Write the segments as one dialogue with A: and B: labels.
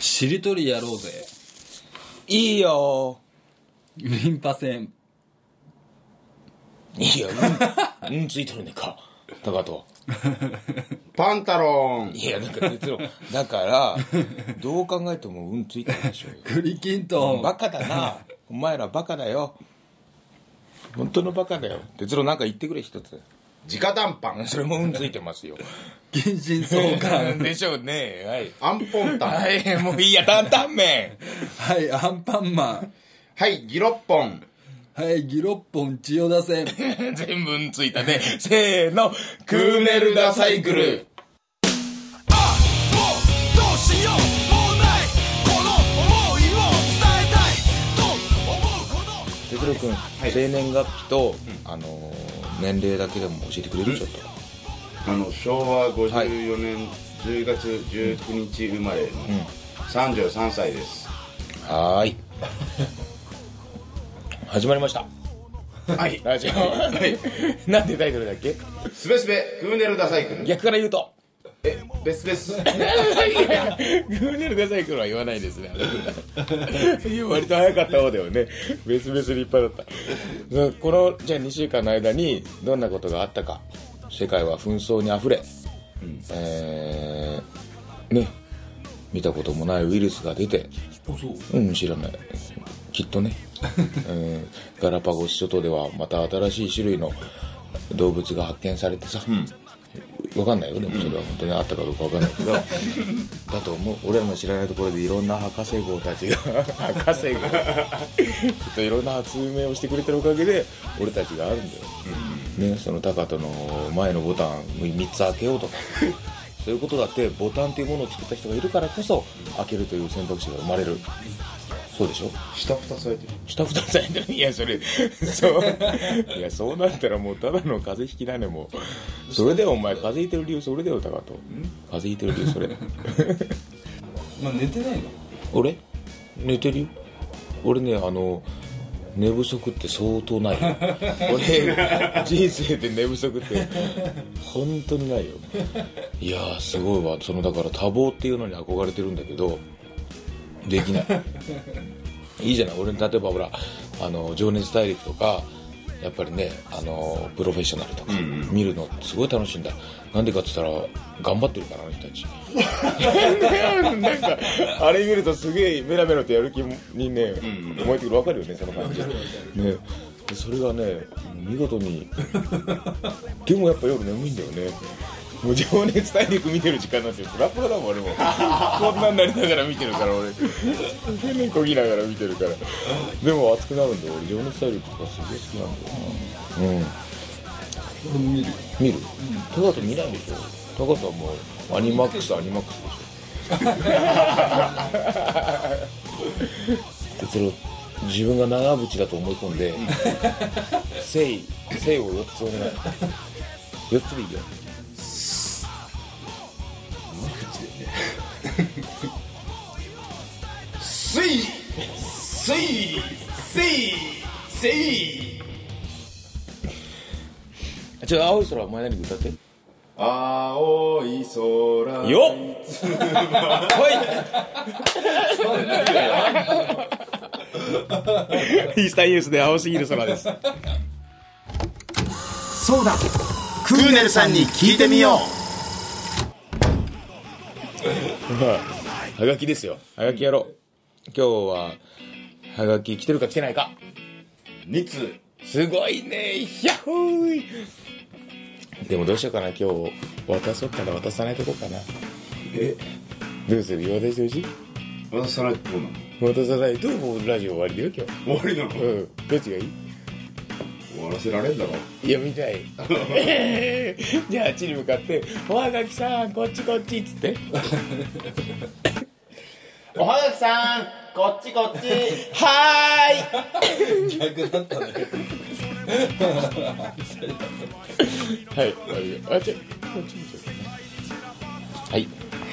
A: しりとりやろうぜ
B: いいよ
A: リンパ腺
B: いいようん、うんついてるねか高と
C: パンタロン。
B: いやなんか別のだからどう考えてもうんついてるでしょ
A: 栗きんとん。
B: バカだな。お前らバカだよ。本当のバカだよ。哲郎なんか言ってくれ一つ。
C: 直談判。
B: それもうんついてますよ。
A: 近親相関。
B: でしょうね。はい。
C: アンポンタン。
B: はいもういいや。担々麺。
A: はいアンパンマン。
C: はいギロッポン
A: はいギロッポン千代田線。
B: 全部うんついたね。せーのクーネルダサイクル。哲郎君、生年月日と、あのー年齢だけでも教えてくれる？ちょっと。
C: あの昭和54年10月19日生まれの33歳です。
B: はーい 始まりました。
C: はい。
B: ラジオ。はい。なんてタイトルだっけ？
C: すべすべクーネルダサイクル。
B: 逆から言うと。
C: えベスベス。
B: グーネルダサイクルは言わないですね。いや割と早かった方だよね。別々立派だったうんこのじゃあ2週間の間にどんなことがあったか。世界は紛争にあふれ、えーね。見たこともないウイルスが出て。うん知らない。きっとね、うん、ガラパゴス諸島ではまた新しい種類の動物が発見されてさ、わかんないよでもそれは本当にあったかどうかわかんないけど。だと思う。俺らの知らないところでいろんな博士号たちが 博士号。といろんな発明をしてくれてるおかげで俺たちがあるんだよ、ね、その高人の前のボタン3つ開けようとか。そういうことだってボタンっていうものを作った人がいるからこそ開けるという選択肢が生まれるそうでしょ？
C: 下二つ空いてる。
B: 下二つ開いてる。いやそれそう。いやそうなったらもうただの風邪ひきだねもう。それでお前風邪ひいてる理由それだよ高と風邪ひいてる理由それ。
A: まあ寝てないの？
B: 俺？寝てるよ。俺ねあの寝不足って相当ない。よ俺人生で寝不足って本当にないよ。いやーすごいわ。そのだから多忙っていうのに憧れてるんだけどできない。いいじゃない。俺例えばほらあの「情熱大陸」とかやっぱりねあのプロフェッショナルとか見るのすごい楽しいんだ。なんでかって言ったら頑張ってるからあの人たち。なんかあれ見るとすげえメラメラとやる気にね燃えてくる。分かるよねその感じ。ね。でそれがね見事にでもやっぱ夜眠いんだよね。もう情熱大陸見てる時間なんてフラフラだもん俺も。こんなんなりながら見てるから俺。変にこぎながら見てるから。でも熱くなるんだよ。俺情熱大陸とかすげえ好きなんだよ。なうん。
A: 見る。よ
B: 見る？高田見ないでしょ。高田はもうアニマックスアニマックスでしょ。哲郎自分が長渕だと思い込んで「誠意誠意を4つお願い。4つでいいよ
C: スイスイスイスイ。
B: あちょ青い空お前何歌って
C: 青い空。
B: よっ。はい。イースタンユースで青すぎる空です。
D: そうだ。クーネルさんに聞いてみよう。
B: はがきですよ。はがきやろう今日ははがき来てるか来てないか。
C: 2通
B: すごいねヒャッホーイ。でもどうしようかな今日渡そうかな渡さないとこかな。
C: え？
B: どうする？渡してほしい
C: 渡さないとどうなの？
B: 渡さないともうラジオ終わりだよ今
C: 終わりなの？
B: 日うん。どっちがいい？
C: 終わらせられんだろ。
B: いや見たい。じゃああっちに向かって「おはがきさんこっちこっち」っつって
C: おはがきさんこっちこっち。
B: はーい。
A: 逆だったね
B: はいあじゃあこっちにしようかなはい。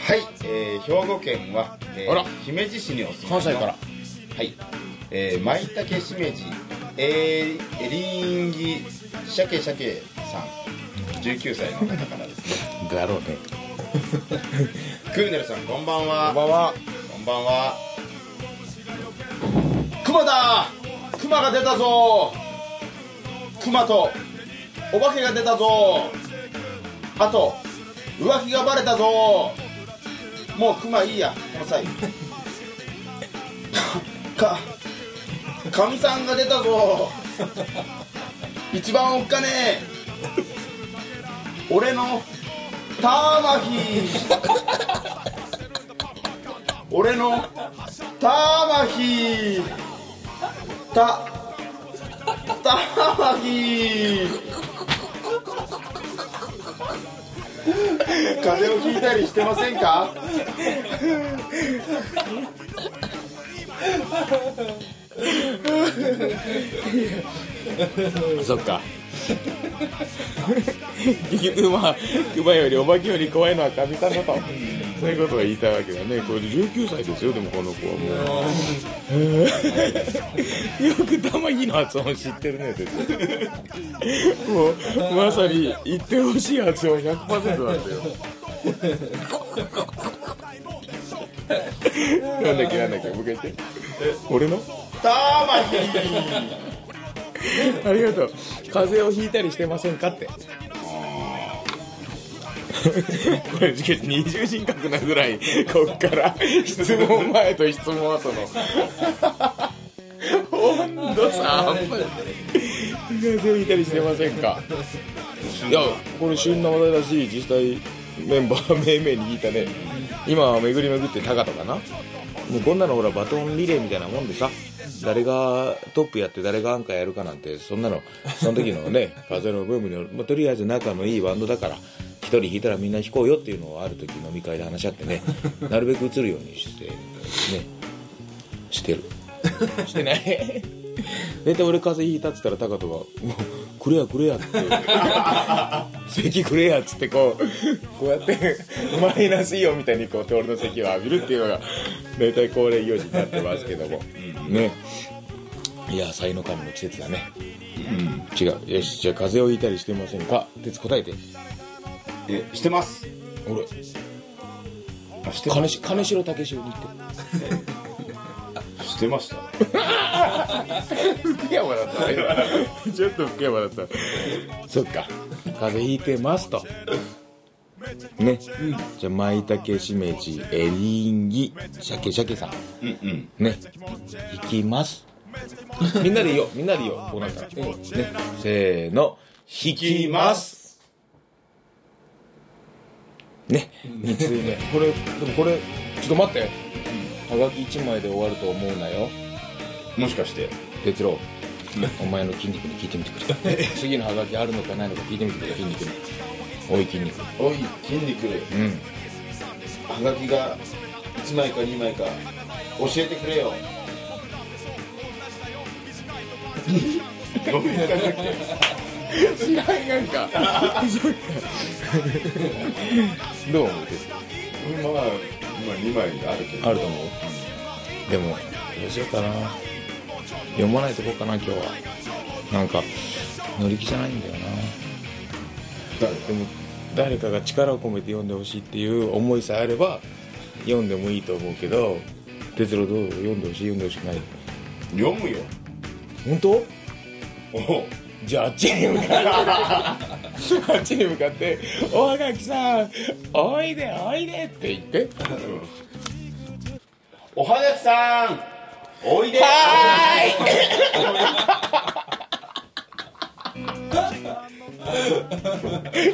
C: はい、えー、兵庫県は、えー
B: あら。
C: 姫路市にお住まいの
B: 関西から。
C: はい。えー、舞茸しめじえー、エリンギシャケシャケさん。19歳の方からですね。
B: だろうね。
C: クーネルさんこんばんは。
B: こんばんは。
C: こんばんは。クマだ。クマが出たぞ。クマとお化けが出たぞ。あと浮気がバレたぞ。もうクマいいや。この際。かかみさんが出たぞ。一番おっかねえ。俺のターマヒ俺のターマヒたターマヒ風邪をひいたりしてませんか？
B: そっか。結局まあ熊よりお化けより怖いのはかみさんだと。そういうことが言いたいわけだね。これで19歳ですよでもこの子はもう。よく玉木の発音知ってるね先生。もうまさに言ってほしい発音100%なんだよ。なんだっけなんだっけもう一回言って。俺の？
C: ターマヒ
B: ありがとう。風邪をひいたりしてませんかってこれ二重人格なぐらいこっから質問前と質問後の。温度差半端ない風邪をひいたりしてませんか。いやこれ旬な話題だし実際メンバーめいめいに聞いたね。今は巡り巡って高とかな。もうこんなのほらバトンリレーみたいなもんでさ誰がトップやって誰がアンカーやるかなんてそんなのその時のね風のブームに、まあ、とりあえず仲のいいバンドだから人弾いたらみんな弾こうよっていうのをある時飲み会で話し合ってね なるべく映るようにしてねしてる。してない。大体俺風邪ひいたっつったら高人が「もうくれやくれや」って席くれやっつってこうこうやってマイナスイオンみたいにこう俺の席を浴びるっていうのが大体恒例行事になってますけども。ね。いや才の神の季節だね。うん。違う。よしじゃあ風邪をひいたりしてませんか？鉄答えて
C: えしてます。
B: 俺。
C: あしてま
B: 金し金城武史に行って。
C: してました。
B: 福山だった。ねちょっと福山だった。そっか。風邪ひいてますと。ね、じゃあ舞茸しめじエリンギ鮭鮭さん。
C: うんうん。
B: ね。いきます。みんなでいいよみんなでいいよこうなったら、ね。せーの。引きますね。2通目これでもこれちょっと待って。はがき1枚で終わると思うなよ。
C: もしかして
B: 哲郎。お前の筋肉に聞いてみてくれ。次のハガキあるのかないのか聞いてみてくれ。筋肉におい筋肉。
C: おい筋肉。
B: うん。
C: はがきが1枚か2枚か教えてくれよ。どういう感じだっけ
B: 知らんやんか。どう思う哲
C: まあ、まあ、2枚あるけど。
B: あると思う。でもどうしようかな。読まないとこかな今日は。なんか乗り気じゃないんだよな。でも誰かが力を込めて読んでほしいっていう思いさえあれば読んでもいいと思うけど哲郎どう？読んでほしい？読んでほしくない？
C: 読むよ。
B: 本当？
C: お
B: じゃああっちに向かって。あっちに向かって「おはがきさんおいでおいで」って言って。
C: おはがきさんおいで。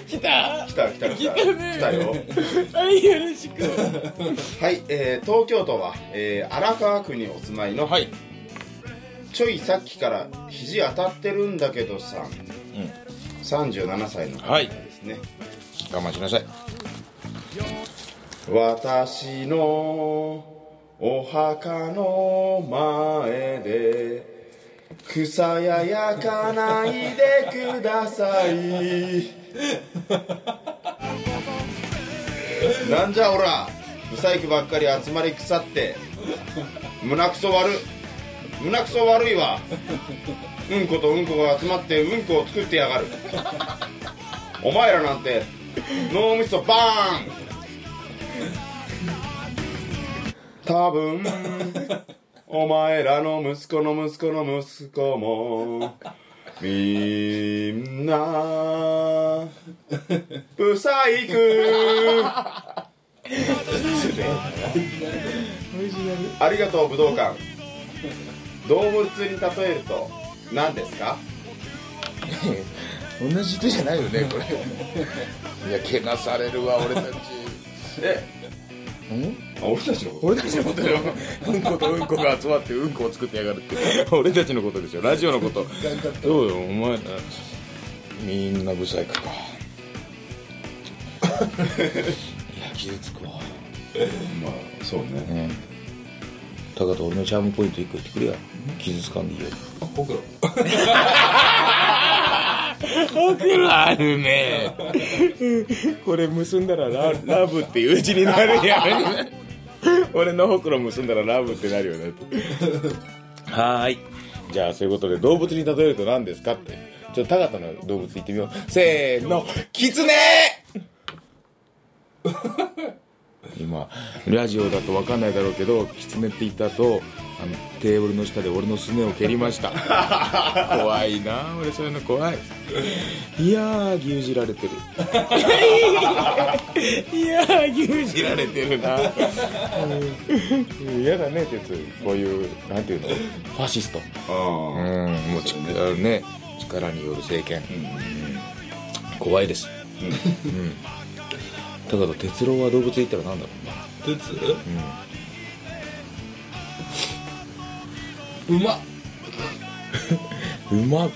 B: 来た。
C: 来た来た来た。
B: 来たね。
C: 来たよ。
B: はいよろしく。
C: はい、えー東京都は、えー荒川区にお住まいの、
B: はい
C: ちょいさっきから肘当たってるんだけどさ。ん、37歳の方ですね、
B: 我慢しなさい。
C: 私のお墓の前で草ややかないでください。なんじゃおら。ブサイクばっかり集まり腐って。胸くそ悪胸くそ悪いわ。うんことうんこが集まってうんこを作ってやがる。お前らなんて脳みそバーン。多分お前らの息子の息子の息子もみんなブサイクありがとう武道館動物に例えると何ですか？
B: 同じ人じゃないよねこれ。いやけなされるわ俺たち。
C: え？
B: ん？
C: あ俺たちのこと？
B: 俺たちのことよ。うんことうんこが集まってうんこを作ってやがるって。俺たちのことでしょラジオのこと。そうよお前。らみんなブサイクか。いや傷つくわ
C: まあそうね。
B: うん高田俺のチャームポイント1個言ってくれよ。傷つかんでいいよ。
A: ほくろ
B: ほくろあるね。これ結んだらララブっていう字になるやん。俺のほくろ結んだらラブってなるよねはーい。じゃあそういうことで動物に例えると何ですかって。ちょっと高田の動物言ってみよう。せーのキツネ今ラジオだと分かんないだろうけどキツネって言った後あのテーブルの下で俺のすねを蹴りました。怖いな俺そういうの怖い。いやー牛耳られてる。いやー牛耳られてるな。うん。嫌だね鉄。こういうなんていうの？ファシスト。
C: あ
B: うん。もうちあのね力による政権、怖いです。うん、だから哲郎は動物で言ったら何だろうね
A: 鉄馬。
B: 馬か。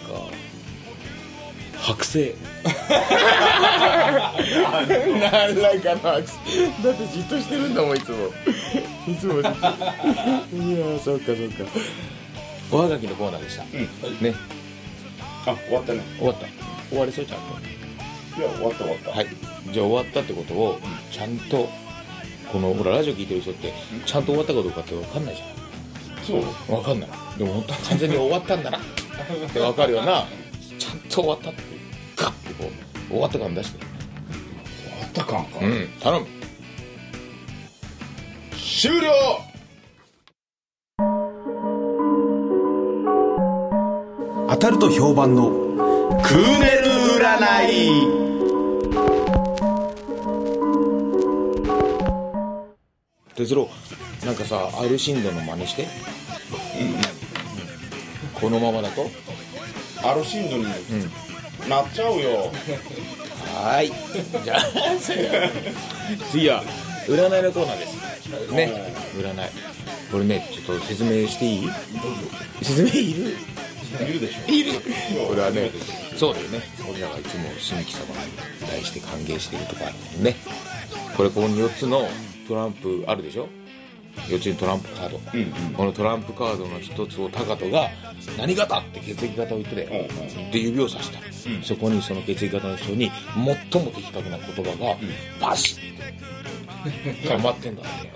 B: 剥製何らかの剥製だってじっとしてるんだもんいつも。いつもじっと。いやーそうかそうか。おはがきのコーナーでした、ね。
C: あ終わったね。
B: 終わった。終わりそうちゃんと
C: いや終わった終わった。
B: はいじゃあ終わったってことをちゃんとこのほらラジオ聞いてる人ってちゃんと終わったかどうかって分かんないじゃ
C: そう。
B: ん分かんない。でも本当は完全に終わったんだな。って分かるよな。ちゃんと終わったってガッてこう終わった感出して。
C: 終わった感か。
B: うん頼む。
C: 終了!
D: 当たると評判の
C: クーネル占い
B: 哲郎なんかさアルシンドの真似して？このままだと？
C: アルシンドになっちゃうよ。
B: はーい。じゃあ。次は占いのコーナーです。ね。占い。これねちょっと説明していい？説明いる？
C: いるでしょ。
B: いる。これはねそうだよね。俺らがいつも新規様に対して歓迎しているとこあるもんね。これここに4つのトランプあるでしょ？4つにトランプカード、このトランプカードの1つを高人が何型？って血液型を言ってて、で指をさした、そこにその血液型の人に最も的確な言葉がバシッて。溜まってんだって。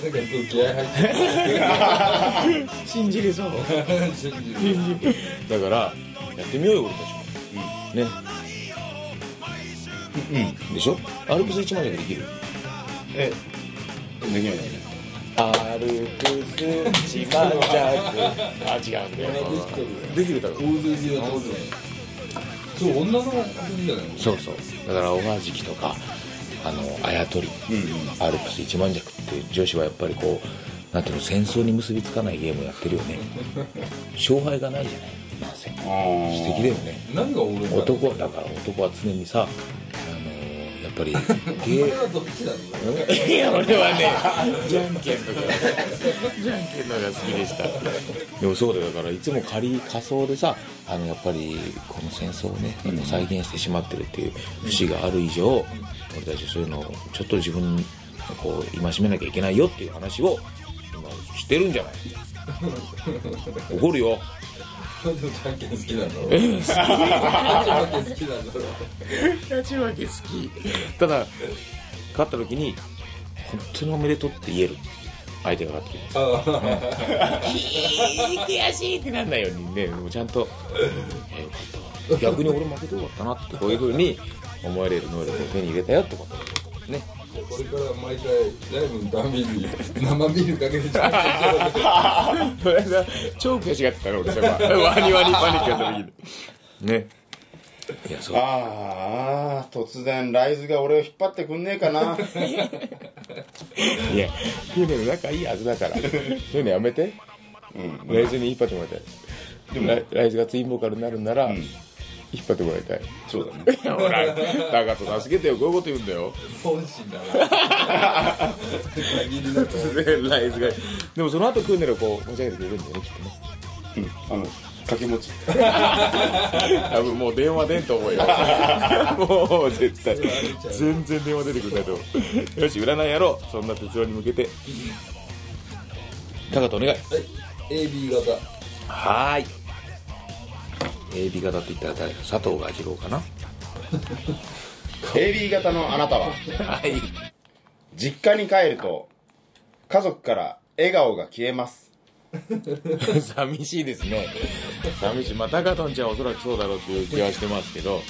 A: なんか気合入って
B: 信じれそう
A: る信じる。
B: だからやってみようよ俺たちも、ね。うん。でしょ？アルプス1万でできる
C: え。できないよね。
B: アルプス一万弱あ違うんだよ。できるだろ
A: 大勢でやったことないそう女の子じゃない
B: そうそうだから小川敷とかあのあやとり、アルプス一万弱って女子はやっぱりこうなんていうの戦争に結びつかないゲームやってるよね。勝敗がないじゃない。なんせ素敵だよね。
A: 何が俺だ
B: 男だから男は常にさぱり。ゲーいや俺はねじゃんけんとか。じゃんけんのが好きでした。でもそうだよだからいつも仮仮想でさあのやっぱりこの戦争をね、再現してしまってるっていう節がある以上俺たちそういうのをちょっと自分こう戒めなきゃいけないよっていう話を今してるんじゃない？怒るよ
A: なんでじゃんけん好きなんだろうじゃんけん好きなんだろう
B: 勝ち負け好き。ただ勝った時に本当におめでとうって言える相手がかかってきて
A: あ。
B: 悔しいってなんないようにねもうちゃんと「えよかったわ逆に俺負けてよかったな」ってこういうふうに思われる能力を手に入れたよってことね
A: これから毎回ライブのために生ビールかけてちゃう
B: それが超悔しがってたの俺さワニワニパニックやった時に。ね。いやそう。
C: ああ突然ライズが俺を引っ張ってくんねえかな。
B: いやクーネル仲いいはずだから。そういうのやめて、ライズに引っ張ってもらいたいでもライズがツインボーカルになるんなら、引っ張ってもらいたい。
C: そうだね。
B: ほらタカと助けてよこういうこと言うんだよ。
A: 本心だな。
B: ライズが。でもその後クーネルをこう持ち上げてくれるんだよねきっとね。
C: あの掛け持ち。
B: 多分もう電話出んと思うよ。もう絶対。全然電話出てくんないと思う。よし占いやろう。そんな哲郎に向けて。タカとお願い。
A: はい。AB 型。
B: はーい AB 型って言ったら誰佐藤蛾次郎かな
C: ？AB 型のあなたは？
B: はい。
C: 実家に帰ると家族から笑顔が消えます。
B: 寂しいですね。寂しい。まあタカトンちゃんはおそらくそうだろうっていう気はしてますけど。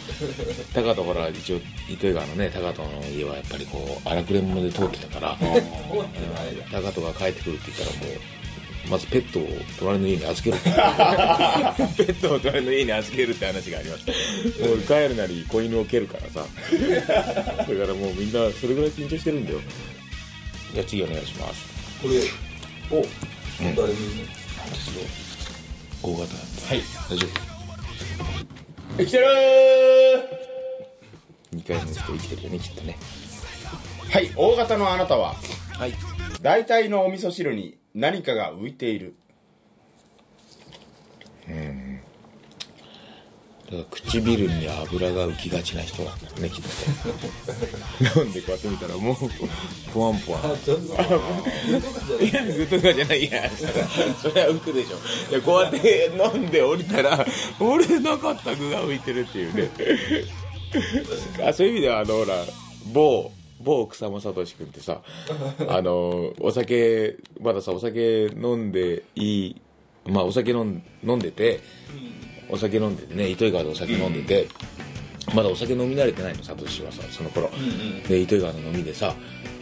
B: タカトほら一応糸魚川のねタカトの家はやっぱりこう荒くれ者で通ってたから。タカトが帰ってくるって言ったらもうまずペットを隣の家に預ける。ペットを隣の家に預けるって話があります もう帰るなり子犬を蹴るからさ。だからもうみんなそれぐらい緊張してるんだよ。じゃあ次お願いします。
A: これお誰に
B: 大型。
C: はい。
B: 大丈
C: 生きてる
B: 夫2回目の人生きてるよねきっとね。
C: はい大型のあなたは？
B: はい。
C: 大体のお味噌汁に何かが浮いている。
B: だから唇に油が浮きがちな人。なんだろうねきっと飲んでこうやって見たらもうポワンポワン。
A: あちょっと。
B: いやグとかじゃない。いやそれは浮くでしょ。いやこうやって飲んで降りたら俺なかった具が浮いてるっていうね。あそういう意味ではあのほら某某草間聡君ってさあのお酒まださお酒飲んでいいまあお酒飲ん飲んでてお酒飲んでてね糸魚川でお酒飲んでて、まだお酒飲み慣れてないのサトシはさその頃、で糸魚川の飲みでさ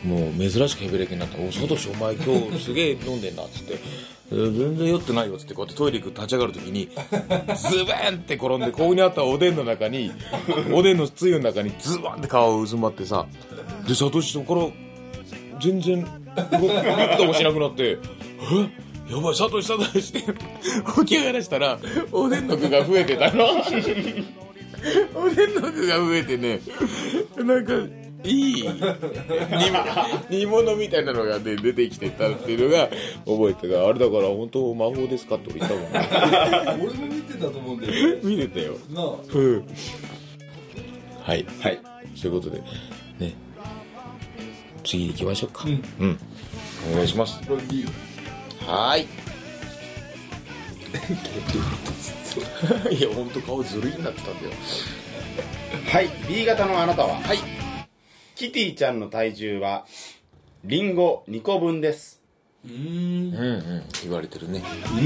B: もう珍しくヘベレケになった「おサトシお前今日すげえ飲んでんな」っつって「全然酔ってないよ」っつって。こうやってトイレ行く立ち上がる時にズバンって転んでここにあったおでんの中におでんのつゆの中にズバンって皮を渦まってさでサトシそこから全然動くともしなくなって「え？やばいサトシサトシ」って起き上がらしたらおでんの具が増えてたの。おでんの具が増えてね。なんかいい煮煮物みたいなのが、ね、出てきてたっていうのが覚えてたあれだから本当魔法ですかって俺言ったもんね
A: 俺も見てたと思うんだよ。
B: 見てたよ。
A: なあ
B: うんはい。
C: はい。
B: そういうことでね。次行きましょうか。うん、お願いします。はーいい や本当顔ずるいになってたんだよ。
C: はい。B 型のあなたは？
B: はい
C: キティちゃんの体重はリンゴ2個分です。
A: うーん。
B: うんうん言われてるね。メ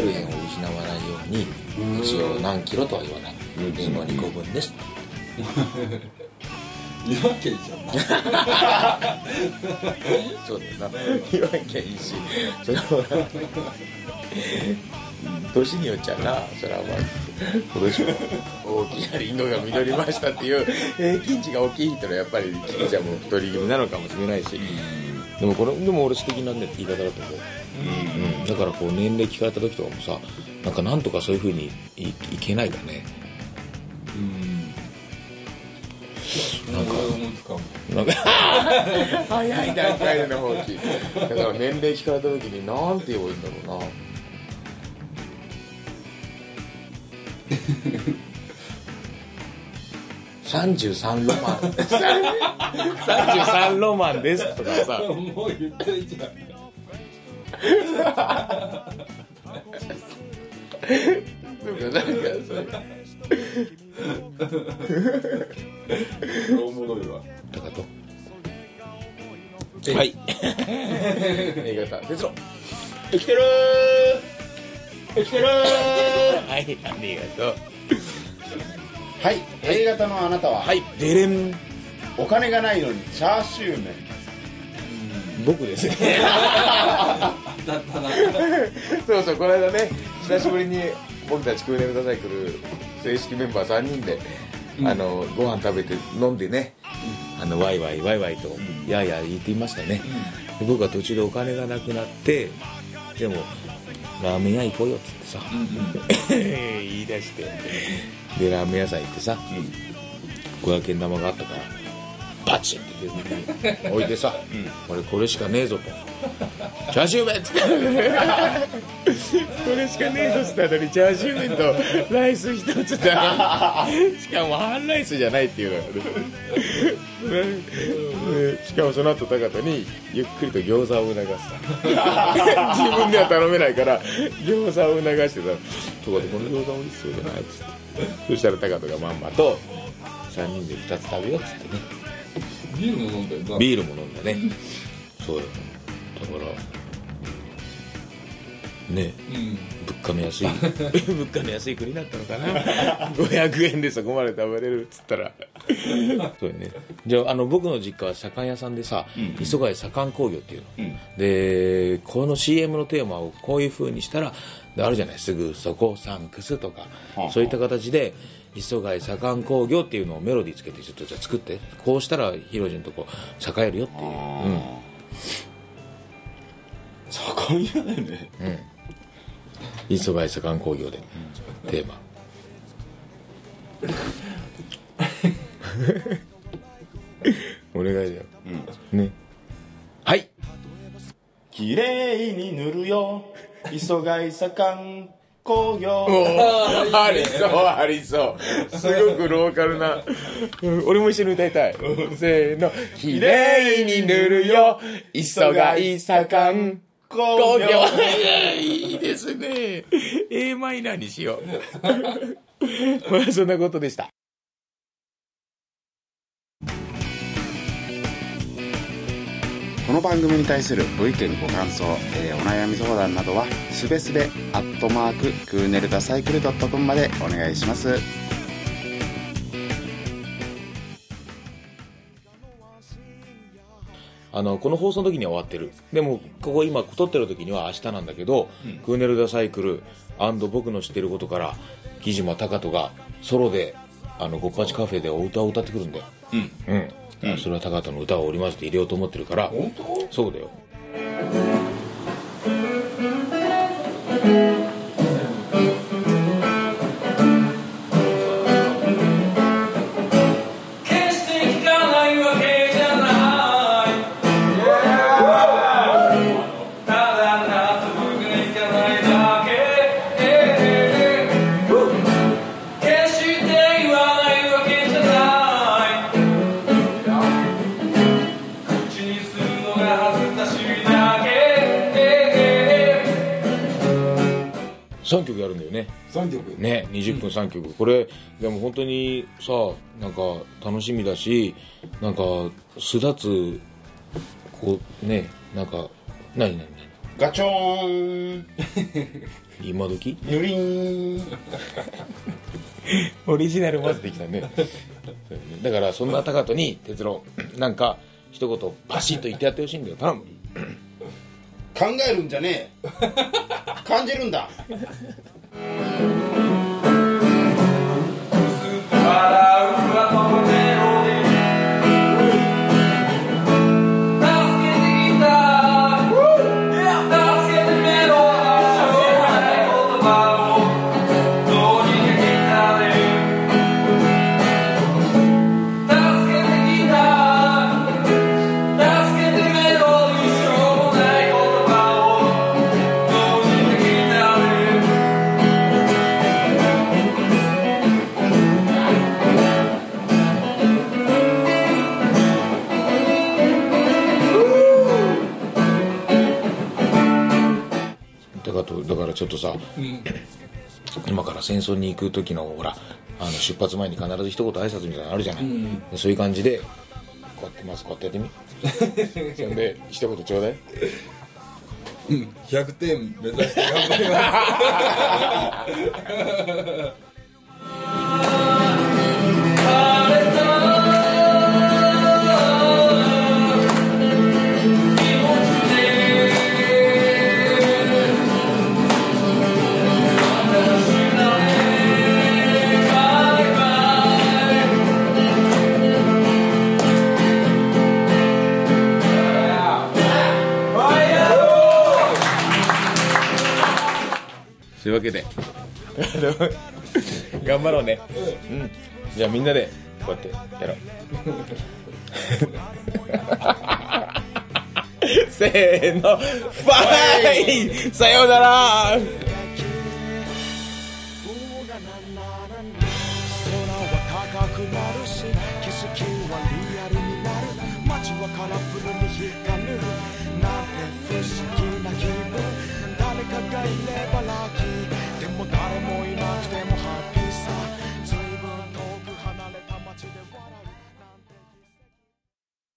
B: ルヘンを失わないように一応何キロとは言わない。リンゴ2個分です。
A: 言わんけいいじゃん
B: そうだよな。言わなきゃいいし。それは年によっちゃな。それはまあ今年も大きなリンゴが実りましたっていう平均値が大きい人はやっぱりキテちゃんも太り気味なのかもしれないし。でもこれでも俺素敵なね言い方だと思う、うん、だからこう年齢聞かれた時とかもさなんかなんとかそういうふうにいいけないかね。
A: なん。か思いつか。も
B: なんか。早い段階での放棄。だから年齢聞かれた時になんて言えばいいんだろうな 33ロマン。33ロマンですとかさ。
A: もう言っていいじゃん
B: なんかそう。いう
A: おもろいわ。
B: とかとはい。
C: 生きてるー生きてるー
B: はいありがとう。
C: はい A 型のあなたは、
B: はいデレン。
C: お金がないのにチャーシュー麺。
B: 僕ですね。
A: だったな。
B: そうそうこの間ね久しぶりに僕たちクーネルダサイクル正式メンバー3人で、あのご飯食べて飲んでね、あのワイワイワイワイと、やーやー言っていましたね、で僕は途中でお金がなくなってでもラーメン屋行こうよっつってさ、言い出して。でラーメン屋さん行ってさ、500円玉があったからバチンって置いてさ、俺これしかねえぞと。チャーシュー麺っつって。これしかねえぞっつったのにチャーシュー麺とライス一つだ。しかも半ライスじゃないっていうのがね。ねしかもその後高田にゆっくりと餃子を促す 自分では頼めないから餃子を促してた「とかでこの餃子美味しそうじゃない」っつって。そしたら高田がまんまと3人で2つ食べようっつってね
A: ビールも飲んだよな。
B: ビールも飲んだね。そうよ。だからね。
A: うん。
B: 物価の安い。物価の安い国だったのかな。500円でそこまで食べれるっつったら。そうよね。じゃああの僕の実家は左官屋さんでさ、磯貝左官工業っていうの、でこの CM のテーマをこういう風にしたらであるじゃない。すぐそこサンクスとか、そういった形で磯貝左官工業っていうのをメロディーつけてちょっとじゃあ作って。こうしたらヒロジンとこう栄えるよっていう、うん。
C: 盛ん。やだよね
B: 磯貝左官工業で、テーマ。お願いだよ、ね。はい。
C: 綺麗に塗るよ。磯貝左官工業。
B: ありそう。ありそう。すごくローカルな、う ん俺も一緒に歌いたい。せーの。綺麗に塗るよ。磯貝左官
C: 工
B: 工
C: 業。
B: 業。いいですね。a マイナーにしよう。まあそんなことでした
E: この番組に対するご意見ご感想、えーお悩み相談などはすべすべアットマーククーネルダサイクルドットコムまでお願いします。
B: あのこの放送の時には終わってる。でもここ今撮ってる時には明日なんだけど、クーネルダサイクル僕の知ってることから木島隆人がソロであのゴッパチカフェでお歌を歌ってくるんだよ。うん、それは高人の歌を織り交ぜて入れようと思ってるから。
A: 本当？
B: そうだよ3曲、これでも本当にさなんか楽しみだしなんか巣立つこうねなんか何何何？
C: ガチョーン！
B: 今時？
C: ぬりーん！
B: オリジナルまずできたね。だからそんな高人に哲郎なんか一言パシッと言ってやってほしいんだよ。頼む。
C: 考えるんじゃねえ。感じるんだ
F: 笑う
B: 今から戦争に行く時のほらあの出発前に必ず一言挨拶みたいなのあるじゃない、でそういう感じでこうやってまずこうやってやってみ。そんで一言ちょうだい。
F: 100点目指して頑張ります
B: わけで。頑張ろうね。うん。じゃあみんなでこうやってやろう。せーの。ファイさようなら。